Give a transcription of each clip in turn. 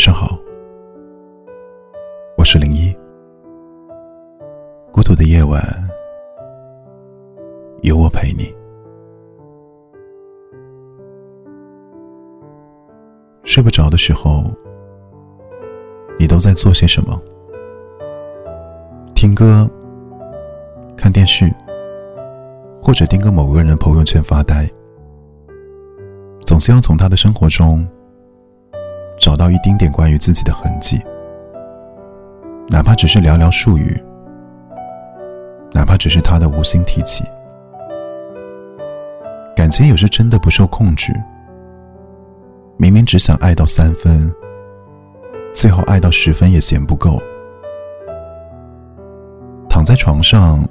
晚上好，我是零一。孤独的夜晚，有我陪你。睡不着的时候，你都在做些什么？听歌、看电视，或者盯个某个人的朋友圈发呆，总是要从他的生活中。找到一丁点关于自己的痕迹，哪怕只是寥寥数语，哪怕只是他的无心提起。感情有时真的不受控制，明明只想爱到三分，最后爱到十分也嫌不够。躺在床上，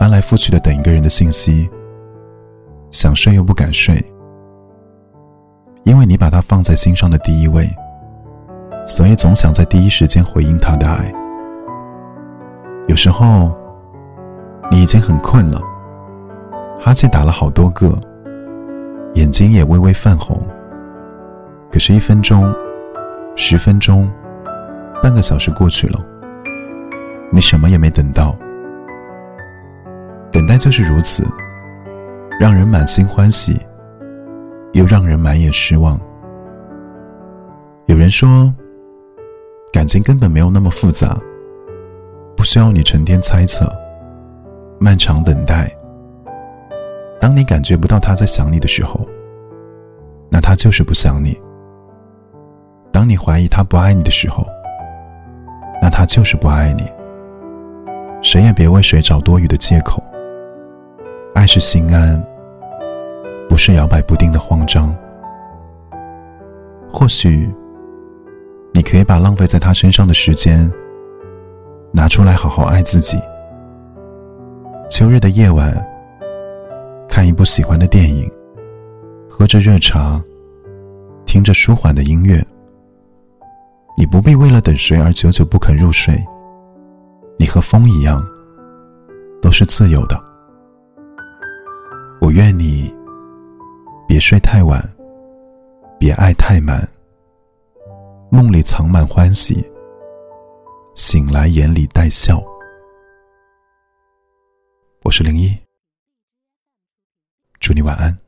翻来覆去的等一个人的信息，想睡又不敢睡。因为你把他放在心上的第一位，所以总想在第一时间回应他的爱。有时候，你已经很困了，哈欠打了好多个，眼睛也微微泛红。可是，一分钟、十分钟、半个小时过去了，你什么也没等到。等待就是如此，让人满心欢喜。又让人满眼失望。有人说，感情根本没有那么复杂，不需要你成天猜测、漫长等待。当你感觉不到他在想你的时候，那他就是不想你；当你怀疑他不爱你的时候，那他就是不爱你。谁也别为谁找多余的借口。爱是心安。不是摇摆不定的慌张。或许，你可以把浪费在他身上的时间拿出来好好爱自己。秋日的夜晚，看一部喜欢的电影，喝着热茶，听着舒缓的音乐。你不必为了等谁而久久不肯入睡。你和风一样，都是自由的。我愿你。别睡太晚，别爱太满。梦里藏满欢喜，醒来眼里带笑。我是零一，祝你晚安。